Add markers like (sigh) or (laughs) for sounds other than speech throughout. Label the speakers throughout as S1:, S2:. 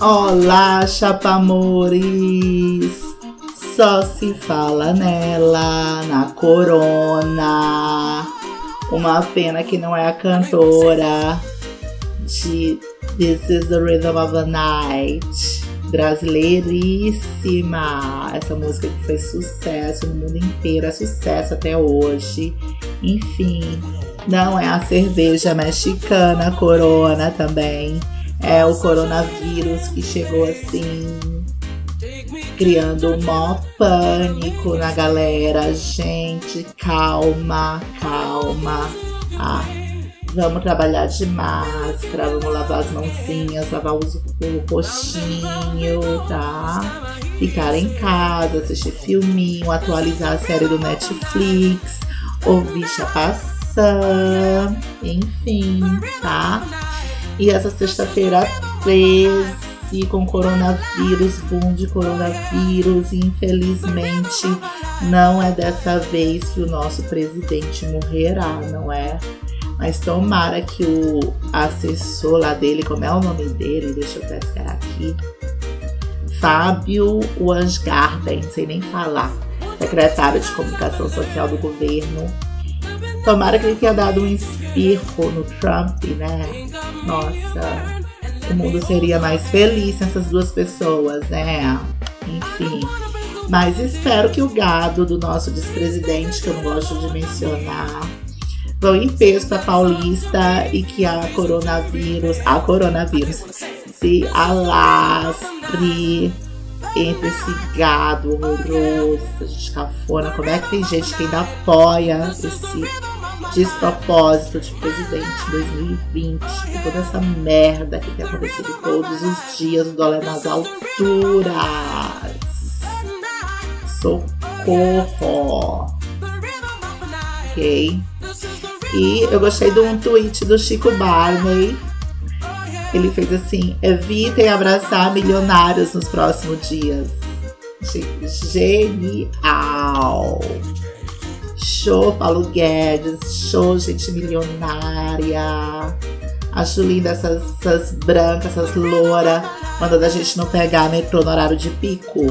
S1: Olá, chapamores! Só se fala nela, na corona. Uma pena que não é a cantora de This is the Rhythm of the Night. Brasileiríssima! Essa música que fez sucesso no mundo inteiro, é sucesso até hoje. Enfim, não é a cerveja mexicana Corona também. É o coronavírus que chegou assim criando um maior pânico na galera. Gente, calma, calma. Ah, vamos trabalhar de máscara, vamos lavar as mãozinhas, lavar os, o roxinho, tá? Ficar em casa, assistir filminho, atualizar a série do Netflix, ouvir chapaçã, enfim, tá? E essa sexta-feira 13 com coronavírus, boom de coronavírus. E infelizmente, não é dessa vez que o nosso presidente morrerá, não é? Mas tomara que o assessor lá dele, como é o nome dele? Deixa eu pescar aqui. Fábio Wansgarden, sei nem falar, secretário de comunicação social do governo. Tomara que ele tenha dado um espirro no Trump, né? Nossa, o mundo seria mais feliz sem essas duas pessoas, né? Enfim. Mas espero que o gado do nosso despresidente, que eu não gosto de mencionar, vão em peso para Paulista e que a coronavírus, a coronavírus, se alastre entre esse gado horroroso, essa gente cafona. Como é que tem gente que ainda apoia esse despropósito de presidente 2020, com toda essa merda que tem acontecido todos os dias, o dólar nas alturas. Socorro! Ok? E eu gostei de um tweet do Chico Barney. Ele fez assim: evitem abraçar milionários nos próximos dias. Genial! Show Paulo Guedes, show gente milionária. Acho linda essas, essas brancas, essas louras, mandando a gente não pegar metrô no horário de pico.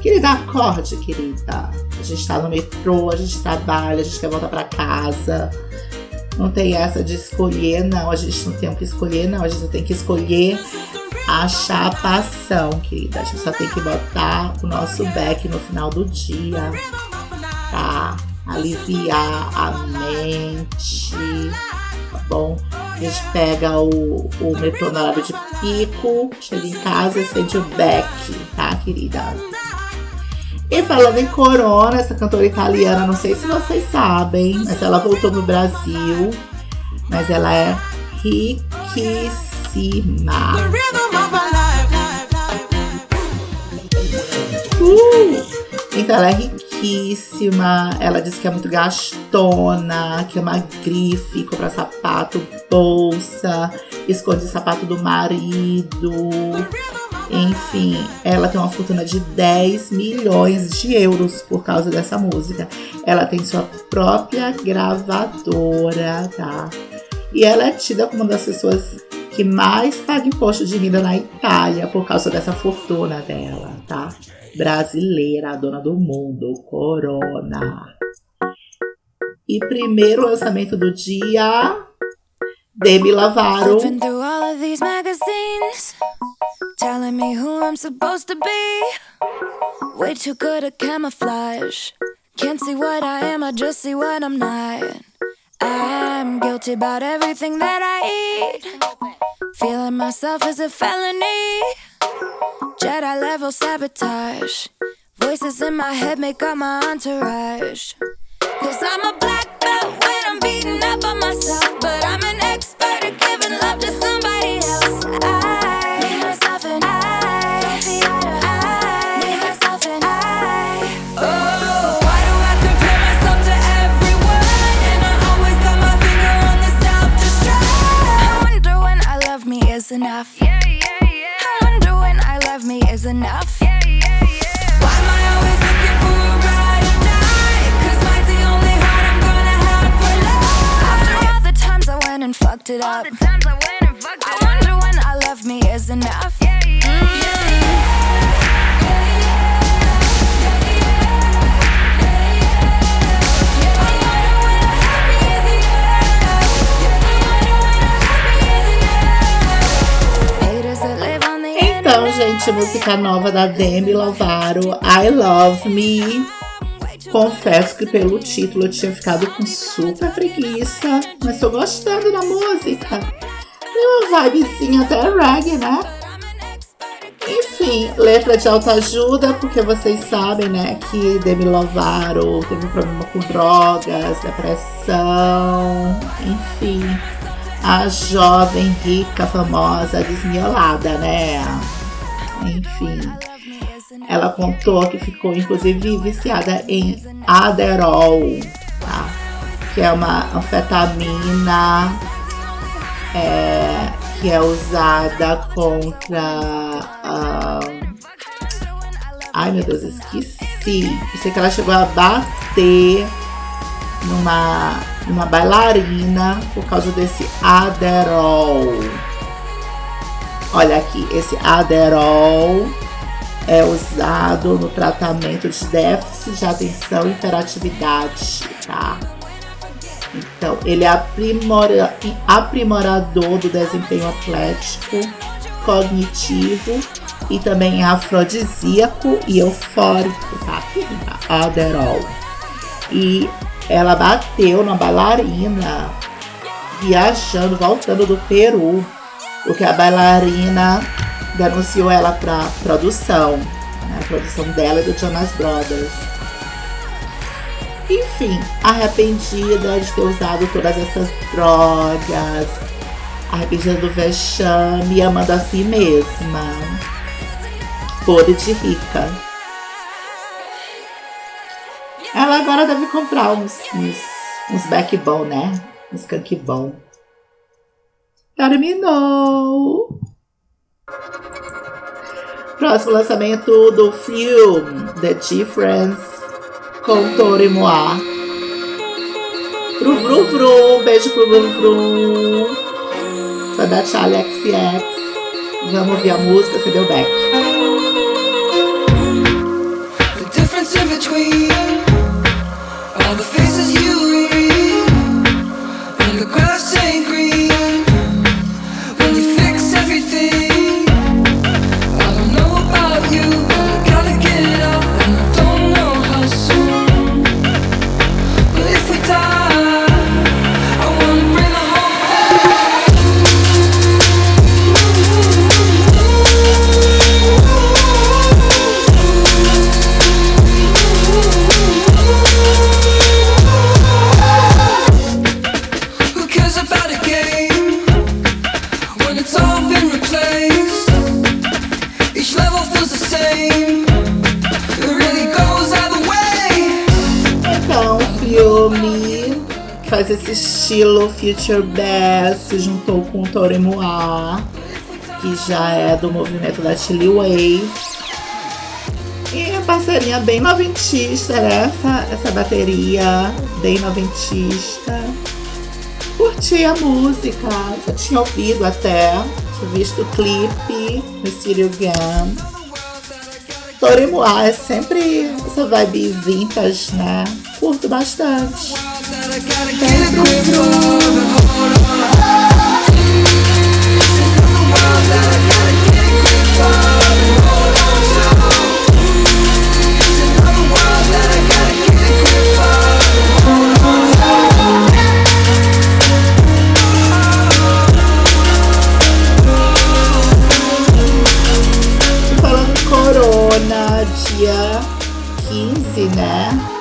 S1: Querida, acorde, querida. A gente tá no metrô, a gente trabalha, a gente quer voltar para casa. Não tem essa de escolher, não. A gente não tem o que escolher, não. A gente tem que escolher a chapação, querida. A gente só tem que botar o nosso back no final do dia, tá? Aliviar a mente, tá bom? A gente pega o, o hora de pico, chega em casa e sente o back, tá, querida? E falando em Corona, essa cantora italiana, não sei se vocês sabem, mas ela voltou no Brasil, mas ela é riquíssima. Uh, então ela é riquíssima riquíssima. Ela diz que é muito gastona, que é uma grife, compra sapato, bolsa, esconde sapato do marido. Enfim, ela tem uma fortuna de 10 milhões de euros por causa dessa música. Ela tem sua própria gravadora, tá? E ela é tida como uma das pessoas que mais paga imposto de renda na Itália por causa dessa fortuna dela, tá? Brasileira, a dona do mundo, Corona. E primeiro lançamento do dia, Demi Lovato. Telling me who I'm supposed to be. Way too good at camouflage. Can't see what I am, I just see what I'm not. I'm guilty about everything that I eat. Feeling myself is a felony. Jedi level sabotage. Voices in my head make up my entourage. Cause I'm a black belt when I'm beating up on
S2: went and fucked it up. I wonder when I love me is enough. Live on the
S1: Então, gente, música nova da Demi Lovato, I Love Me. Confesso que pelo título eu tinha ficado com super preguiça, mas tô gostando da música. Tem uma vibezinha até reggae, né? Enfim, letra de autoajuda, porque vocês sabem, né, que Demi Lovato teve um problema com drogas, depressão, enfim. A jovem, rica, famosa, desmiolada, né? Enfim. Ela contou que ficou, inclusive, viciada em Adderall, tá? Que é uma anfetamina é, que é usada contra. ah, ai meu Deus, esqueci. Eu sei que ela chegou a bater numa, numa bailarina por causa desse Adderall. Olha aqui, esse Adderall é usado no tratamento de déficit de atenção e hiperatividade, tá? Então, ele é aprimora- aprimorador do desempenho atlético, cognitivo e também é afrodisíaco e eufórico, tá? Adderall. E ela bateu na bailarina viajando, voltando do Peru, porque a bailarina denunciou ela para produção, né? a produção dela e do Jonas Brothers. Enfim, arrependida de ter usado todas essas drogas, arrependida do vexame amando a si mesma. Podre de rica. Ela agora deve comprar uns, uns, uns backbone, né? Uns bom. Terminou! Próximo lançamento do filme The Difference com Tori Moa. Vrum, vrum. Beijo pro Vrum Vrum. Foi da Charlie XX. Vamos ouvir a música, você deu back.
S3: The difference in between all the
S1: filme faz esse estilo Future Bass, se juntou com o Tori Moa, que já é do movimento da Chili Wave. E a parceria bem noventista, né? Essa, essa bateria bem noventista. Curti a música, já tinha ouvido até, tinha visto o clipe no Stereo Gun. Tori Moa é sempre essa vibe vintage, né? Curto bastante. Falando Corona, dia 15, né?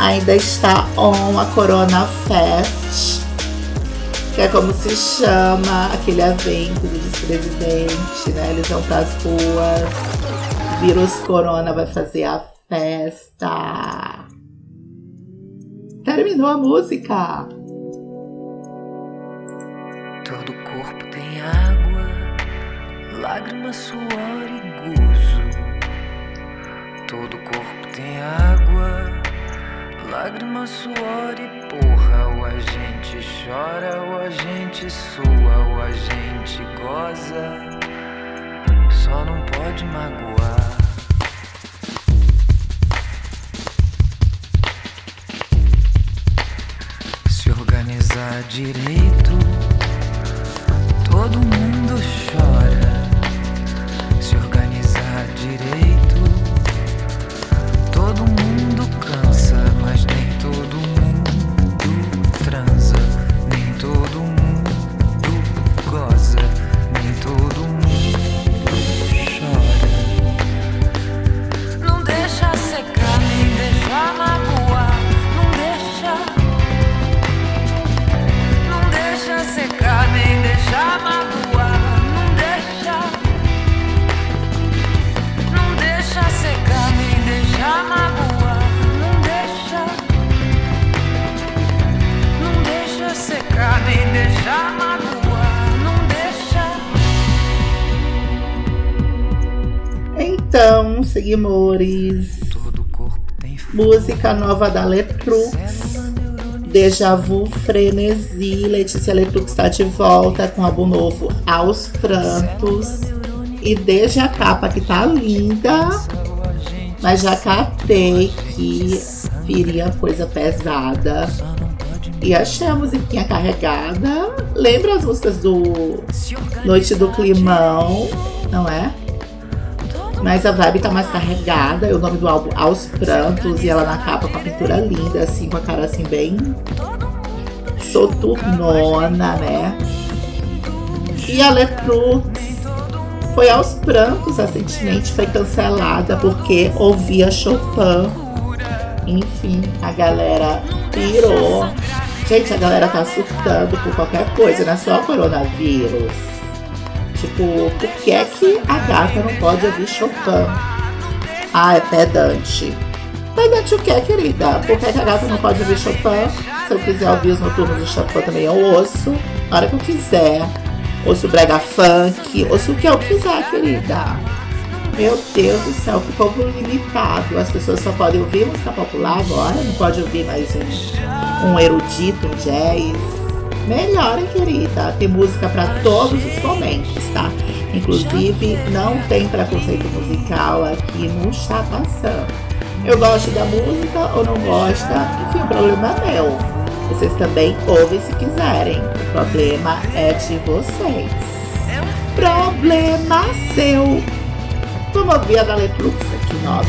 S1: Ainda está on a Corona Fest, que é como se chama aquele evento do vice-presidente, né? Eles vão pras ruas, vírus Corona vai fazer a festa. Terminou a música.
S3: Todo corpo tem água, lágrima, suor e gozo. Todo corpo tem água, lágrima, suor e porra. Ou a gente chora, ou a gente sua, ou a gente goza. Só não pode magoar. Se organizar direito, todo mundo chora.
S1: Então, seguimores. Música nova da Letrux. Deja Vu Frenesi. Letícia Letrux está de volta com álbum novo Aos Prantos. E desde a capa que tá linda, mas já catei que viria coisa pesada. E achei a musiquinha carregada. Lembra as músicas do Noite do Climão, não é? Mas a vibe tá mais carregada. O nome do álbum Aos Prantos. E ela na capa com a pintura linda, assim, com a cara assim bem soturnona, né? E a Letrux foi aos prantos recentemente, foi cancelada porque ouvia Chopin. Enfim, a galera pirou. Gente, a galera tá surtando por qualquer coisa, não é só coronavírus. Tipo, por que é que a gata não pode ouvir Chopin? Ah, é pedante. Pedante o que, querida? Por que, é que a gata não pode ouvir Chopin? Se eu quiser ouvir os noturnos de Chopin também eu ouço. Na hora que eu quiser. Ouço brega funk. Ouço o que eu quiser, querida. Meu Deus do céu, que povo limitado. As pessoas só podem ouvir música popular agora. Não pode ouvir mais um, um erudito, um jazz. Melhor, hein, querida? Tem música para todos os momentos, tá? Inclusive, não tem preconceito musical aqui no Chá Passando. Eu gosto da música ou não gosta, enfim, o problema é meu. Vocês também ouvem se quiserem. O problema é de vocês. Problema seu. Vamos ouvir a da Letrux aqui nova.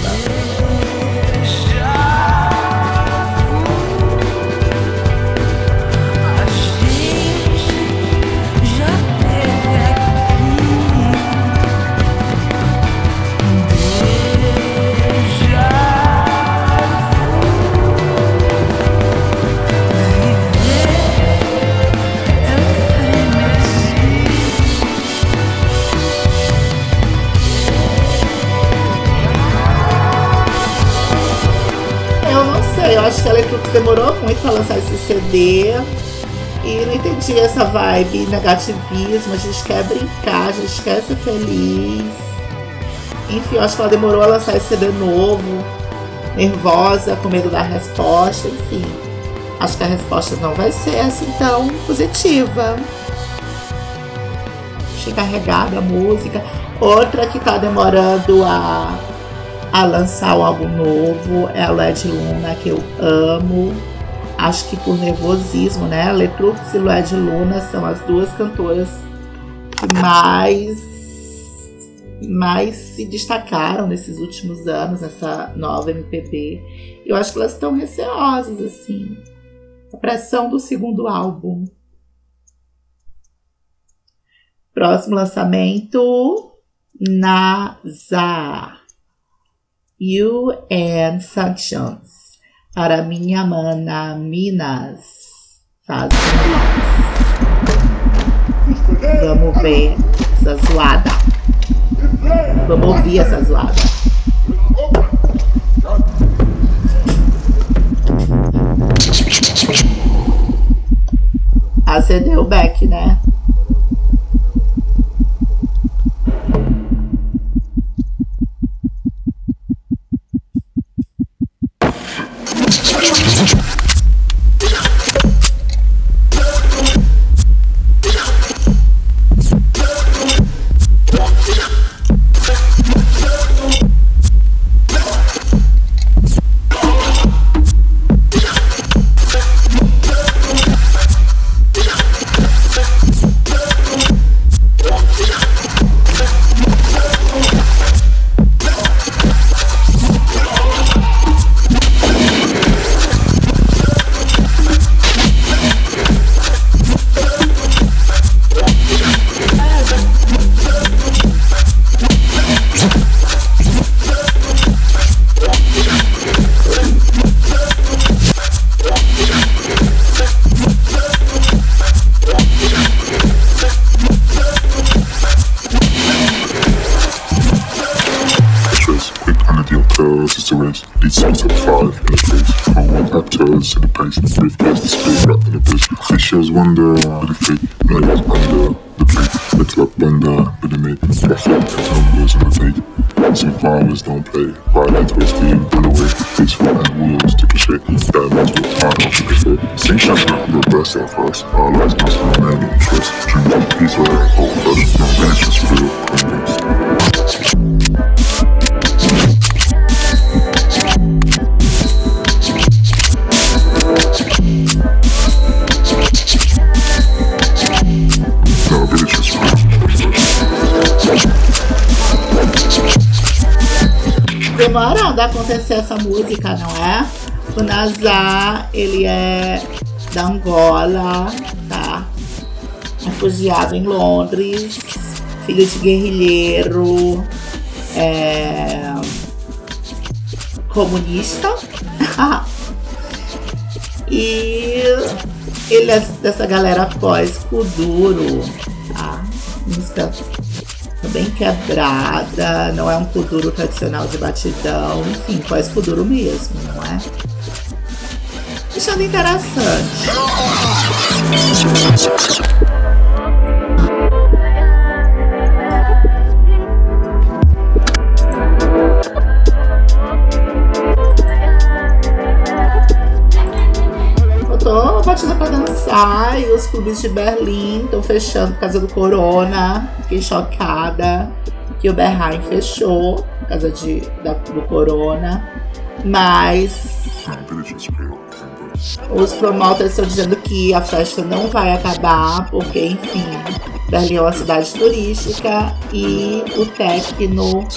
S1: Eu acho que a Letrux demorou muito pra lançar esse CD. E não entendi essa vibe negativismo. A gente quer brincar, a gente quer ser feliz. Enfim, eu acho que ela demorou a lançar esse CD novo. Nervosa, com medo da resposta, enfim. Acho que a resposta não vai ser assim tão positiva. Achei carregada a música. Outra que tá demorando a a lançar um álbum novo é a Led Luna, que eu amo. Acho que por nervosismo, né? Letrux e Led Luna são as duas cantoras que mais, mais se destacaram nesses últimos anos, nessa nova MPB. Eu acho que elas estão receosas, assim. A pressão do segundo álbum. Próximo lançamento, Nazar. And Sanctions. Para minha mana Minas. Faz Vamos ver essa zoada. Vamos ouvir essa zoada. Acendeu o back, né?
S4: Je fake Life is the fake Flex up banda, but the make Flex up, tumblers the fake Some farmers don't play Violence with the run away for and wheels, take a shit Diamonds with time, take a fit Sing champagne, but burst out first All eyes must remain in trust Dreams of peace, where I hold
S1: Demora a dar acontecer essa música, não é? O Nazar, ele é da Angola, tá? Refugiado em Londres, filho de guerrilheiro, é... comunista. (laughs) e ele é dessa galera pós-Kuduro, tá? Música bem quebrada, não é um kuduro tradicional de batidão, enfim, faz kuduro mesmo, não é? Deixando interessante. Batida pra dançar e os clubes de Berlim estão fechando por causa do corona. Fiquei chocada que o Berheim fechou por causa de, da- do corona. Mas os promoters estão dizendo que a festa não vai acabar, porque, enfim, Berlim é uma cidade turística e o techno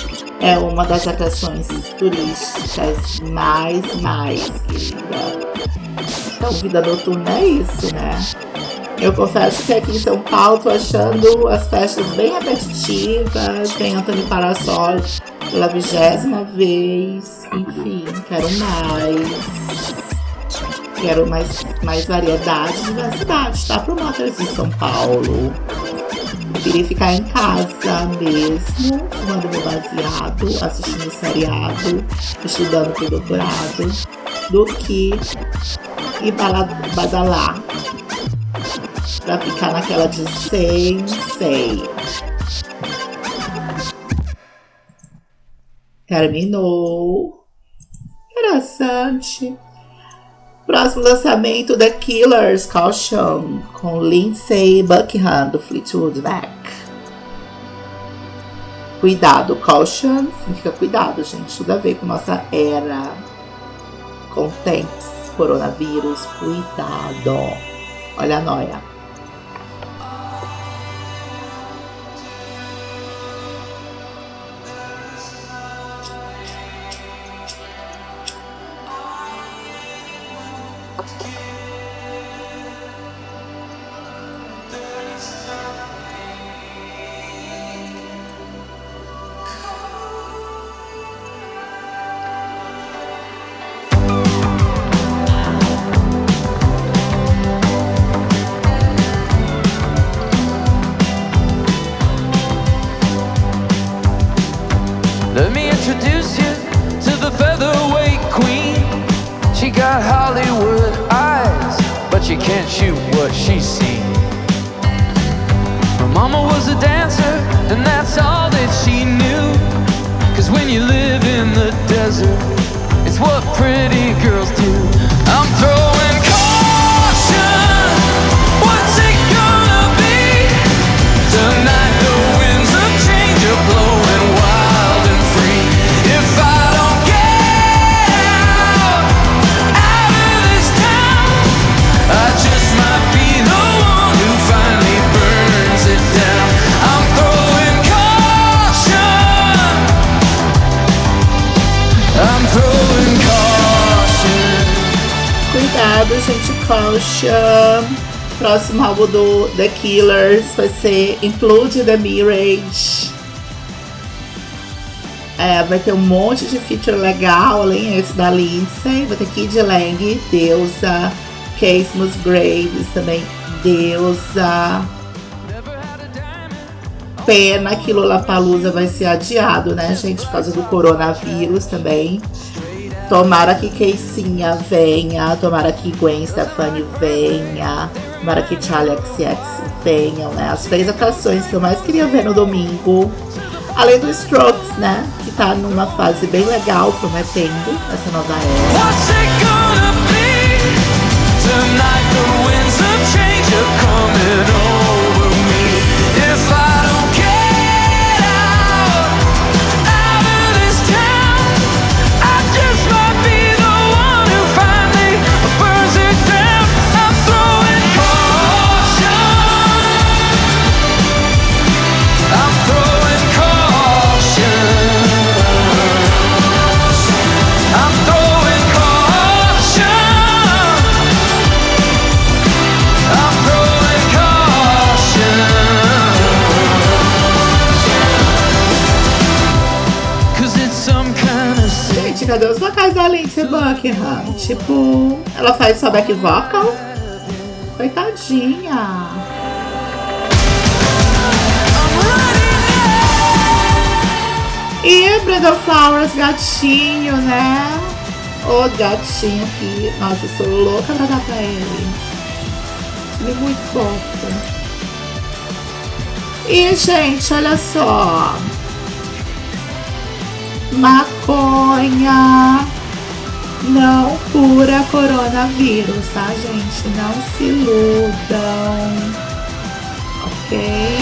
S1: é uma das atrações turísticas mais, mais querida. Então, vida noturna é isso, né? Eu confesso que aqui em São Paulo tô achando as festas bem repetitivas. Tem Antônio Parasol pela vigésima vez. Enfim, quero mais. Quero mais, mais variedade e diversidade, tá? Pro Motors de São Paulo. Preferi ficar em casa mesmo, fumando meu baseado, assistindo seriado, estudando pro doutorado, do que bala- badalar pra ficar naquela de sem, sei. Terminou. Interessante. Próximo lançamento The Killers Caution com Lindsay Buckingham do Fleetwood Mac. Cuidado, caution significa cuidado, gente. Tudo a ver com nossa era. Contentes, coronavírus, cuidado. Olha a noia.
S5: You can't shoot what she sees. Mama was a dancer, and that's all that she knew. Cause when you live in the desert, it's what pretty girls do.
S1: Cuidado, gente, caution. Próximo álbum do The Killers vai ser Include the Mirage. É, vai ter um monte de feature legal, além esse da Lindsay. Vai ter Kid Lang, Deusa, Case Musgraves também, Deusa. Pena que Lollapalooza vai ser adiado, né, gente, por causa do coronavírus também. Tomara que Keicinha venha, tomara que Gwen Stefani venha, tomara que Charlie XX venham, né? As três atrações que eu mais queria ver no domingo. Além do Strokes, né? Que tá numa fase bem legal, prometendo essa nova era. Da Lindsay Buckingham? Tipo, ela faz só back vocal? Coitadinha. E Brenda Flowers, gatinho, né? O gatinho aqui. Nossa, sou louca pra dar pra ele. Ele é muito fofo. E, gente, olha só. Maconha não cura coronavírus, tá, gente? Não se iludam. Ok?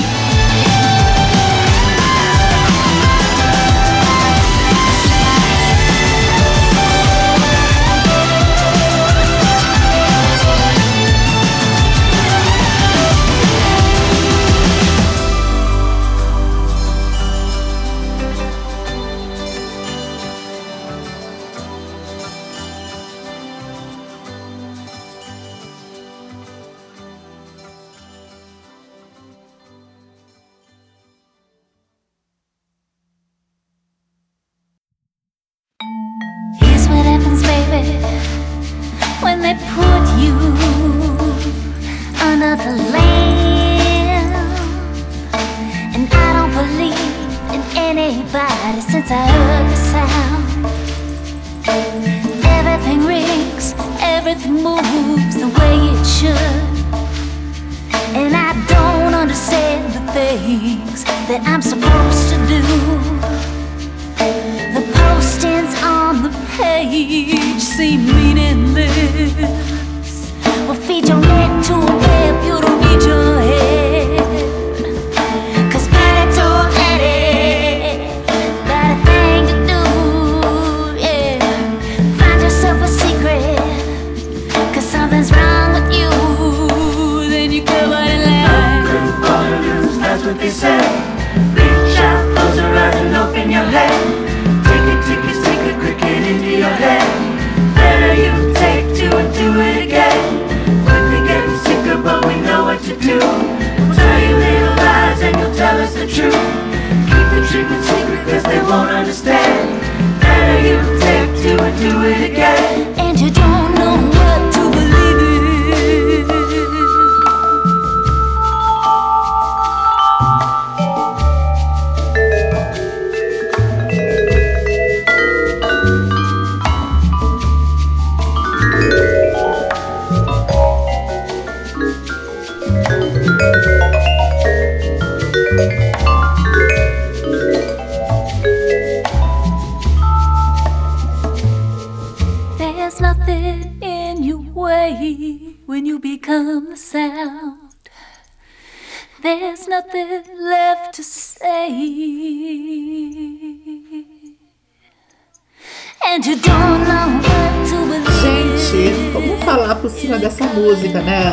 S1: Gente, vamos falar por cima dessa música, né?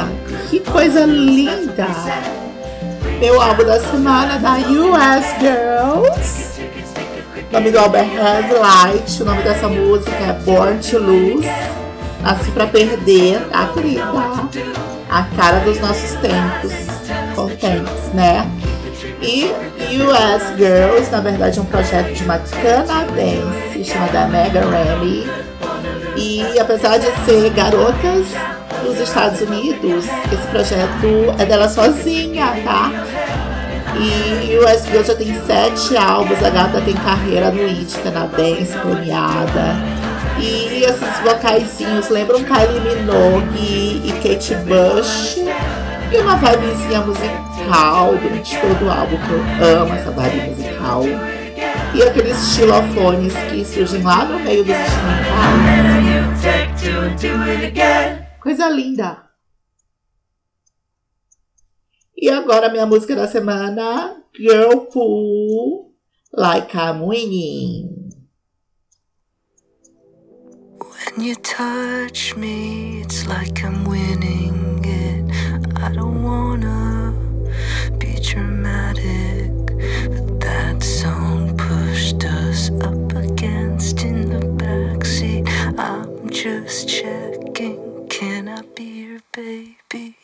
S1: Que coisa linda! Meu álbum da semana da US Girls. O nome do álbum é Red Light. O nome dessa música é Born to Lose. Nasci pra perder, tá, querida? A cara dos nossos tempos contentes, né? E US Girls, na verdade, é um projeto de uma canadense chamada Megan Remy. E apesar de ser garotas dos Estados Unidos, esse projeto é dela sozinha, tá? E US Girls já tem sete álbuns, a gata tem carreira no indie canadense, premiada. E esses vocaizinhos lembram Kylie Minogue e Kate Bush. E uma vibezinha musical durante todo o álbum, que eu amo essa vibe musical. E aqueles estilofones que surgem lá no meio dos instrumentais. Coisa linda! E agora minha música da semana, Girl Pool, Like I'm Winning.
S6: When you touch me, it's like I'm winning it. I don't wanna but that song pushed us up against in the backseat. I'm just checking, can I be your baby?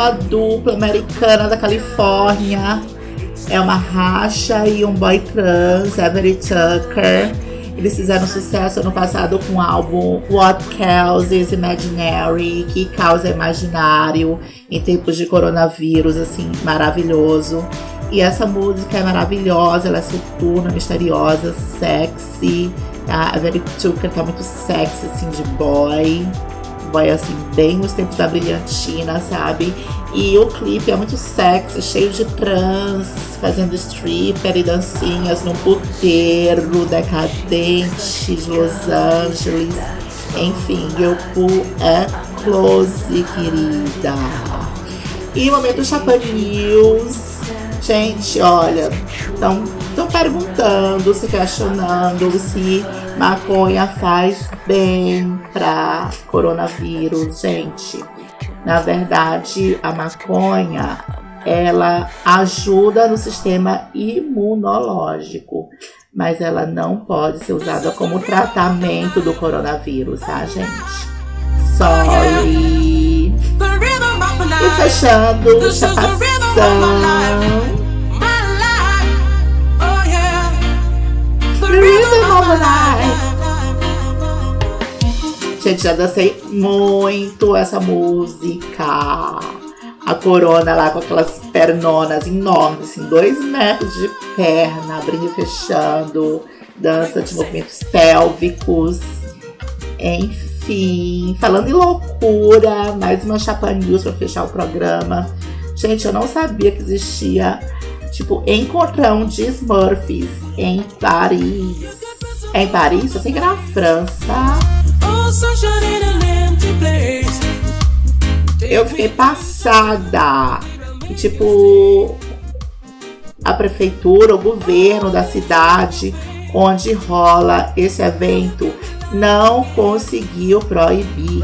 S1: Uma dupla americana da Califórnia. É uma racha e um boy trans, Avery Tucker. Eles fizeram sucesso ano passado com o álbum What Causes Imaginary, que causa imaginário em tempos de coronavírus, assim, maravilhoso. E essa música é maravilhosa, ela é soturna, misteriosa, sexy. A Avery Tucker tá muito sexy, assim, de boy vai assim, bem nos tempos da brilhantina, sabe? E o clipe é muito sexy, cheio de trans, fazendo stripper e dancinhas num puteiro decadente de Los Angeles. Enfim, Yoku é close, querida. E o momento Chapa News. Gente, olha, estão perguntando, se questionando se maconha faz bem para coronavírus, gente. Na verdade, a maconha ela ajuda no sistema imunológico, mas ela não pode ser usada como tratamento do coronavírus, tá, gente? Sorry. E fechando, chapação. Of. Gente, já dancei muito essa música. A corona lá com aquelas pernonas enormes, assim, dois metros de perna, abrindo e fechando, dança de movimentos pélvicos, enfim, falando em loucura, mais uma chapa news pra fechar o programa. Gente, eu não sabia que existia, tipo, encontrão de Smurfs em Paris. É em Paris? Eu sei que na França. Eu fiquei passada. E, tipo, a prefeitura, o governo da cidade onde rola esse evento não conseguiu proibir.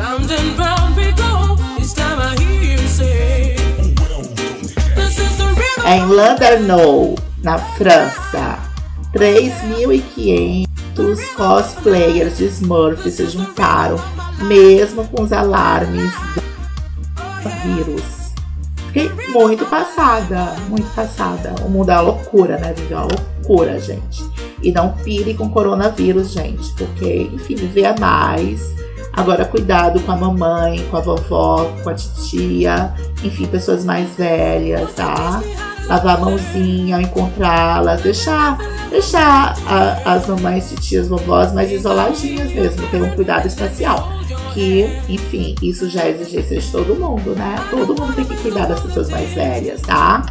S1: É em Landerneau, na França. 3.500 cosplayers de Smurf se juntaram, mesmo com os alarmes do vírus. Fiquei muito passada, muito passada. O mundo é uma loucura, né? Viver é uma loucura, gente. E não pire com coronavírus, gente, porque, enfim, viver é mais. Agora, cuidado com a mamãe, com a vovó, com a titia, enfim, pessoas mais velhas, tá? Lavar a mãozinha encontrá-las, deixar, deixar a- as mamães, titias, vovós mais isoladinhas mesmo, ter um cuidado especial. Que, enfim, isso já é exigência de todo mundo, né? Todo mundo tem que cuidar das pessoas mais velhas, tá?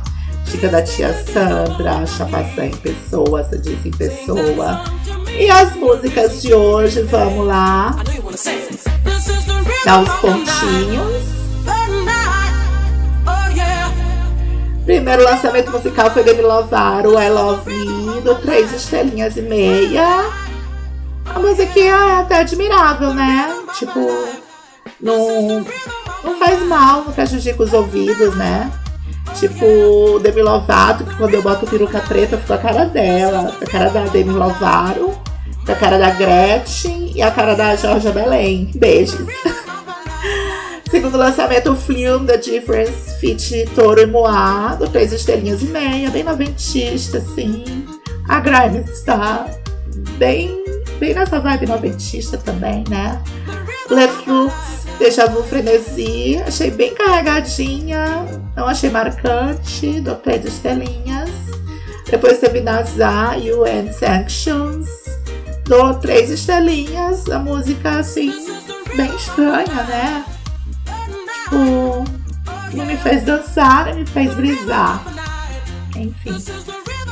S1: Dica da tia Sandra, Chapaçã em pessoa, Sadice em pessoa. E as músicas de hoje, vamos lá,
S7: I know you
S1: Primeiro lançamento musical foi Demi Lovato, I Love Me, do três estrelinhas e meia. A musiquinha é até admirável, né? Tipo, não, não faz mal, não prejudica os ouvidos, né? Tipo, Demi Lovato, que quando eu boto peruca preta, fica a cara dela, a cara da Demi Lovato, a cara da Gretchen e a cara da Georgia Belém. Beijos. (laughs) Segundo lançamento, o filme The Difference Fit Toro e Moá, do três estrelinhas e meia, bem noventista, assim. A Grimes está bem, bem nessa vibe noventista também, né? Letrux, Deja Vu Frenesi, achei bem carregadinha, não achei marcante, do três estrelinhas. Depois teve Nazar UN Sanctions, do três estrelinhas, a música assim, bem estranha, né? Tipo, não me fez dançar, nem me fez brisar. Enfim.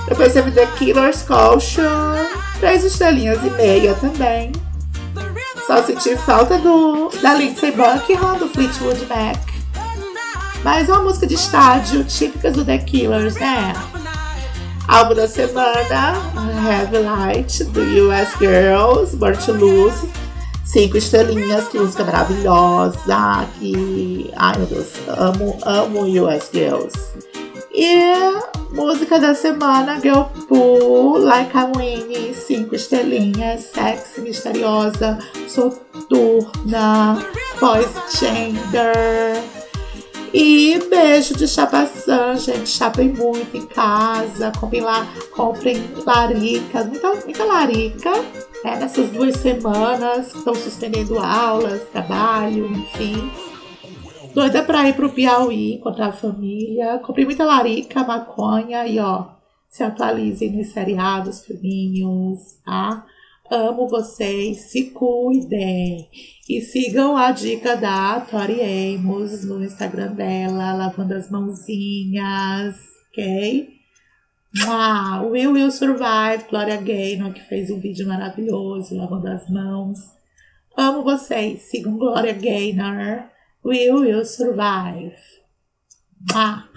S1: Depois teve The Killer's Caution, três estrelinhas e meia também. Só senti falta do da Lindsay Buckingham, do Fleetwood Mac. Mas uma música de estádio, típicas do The Killers, né? Álbum da semana, Heavy Light, do US Girls, Born to Lose. Cinco estrelinhas, que música maravilhosa, que... Ai, meu Deus, amo, amo US Girls. E música da semana, Girl Pool, Like a Winnie, cinco estrelinhas, sexy, misteriosa, soturna, voice gender. E beijo de chapaçã, gente. Chapem muito em casa. Comprem, lá, comprem laricas, muita, muita larica. Né? Nessas duas semanas estão suspendendo aulas, trabalho, enfim. Doida pra ir pro Piauí, encontrar a família. Comprei muita larica, maconha e ó, se atualizem nos seriados, filminhos, tá? Amo vocês, se cuidem. E sigam a dica da Tori Amos no Instagram dela, lavando as mãozinhas, ok? Mua! Will Will Survive, Gloria Gaynor, que fez um vídeo maravilhoso, lavando as mãos. Amo vocês, sigam Gloria Gaynor. Will Will Survive. Mua!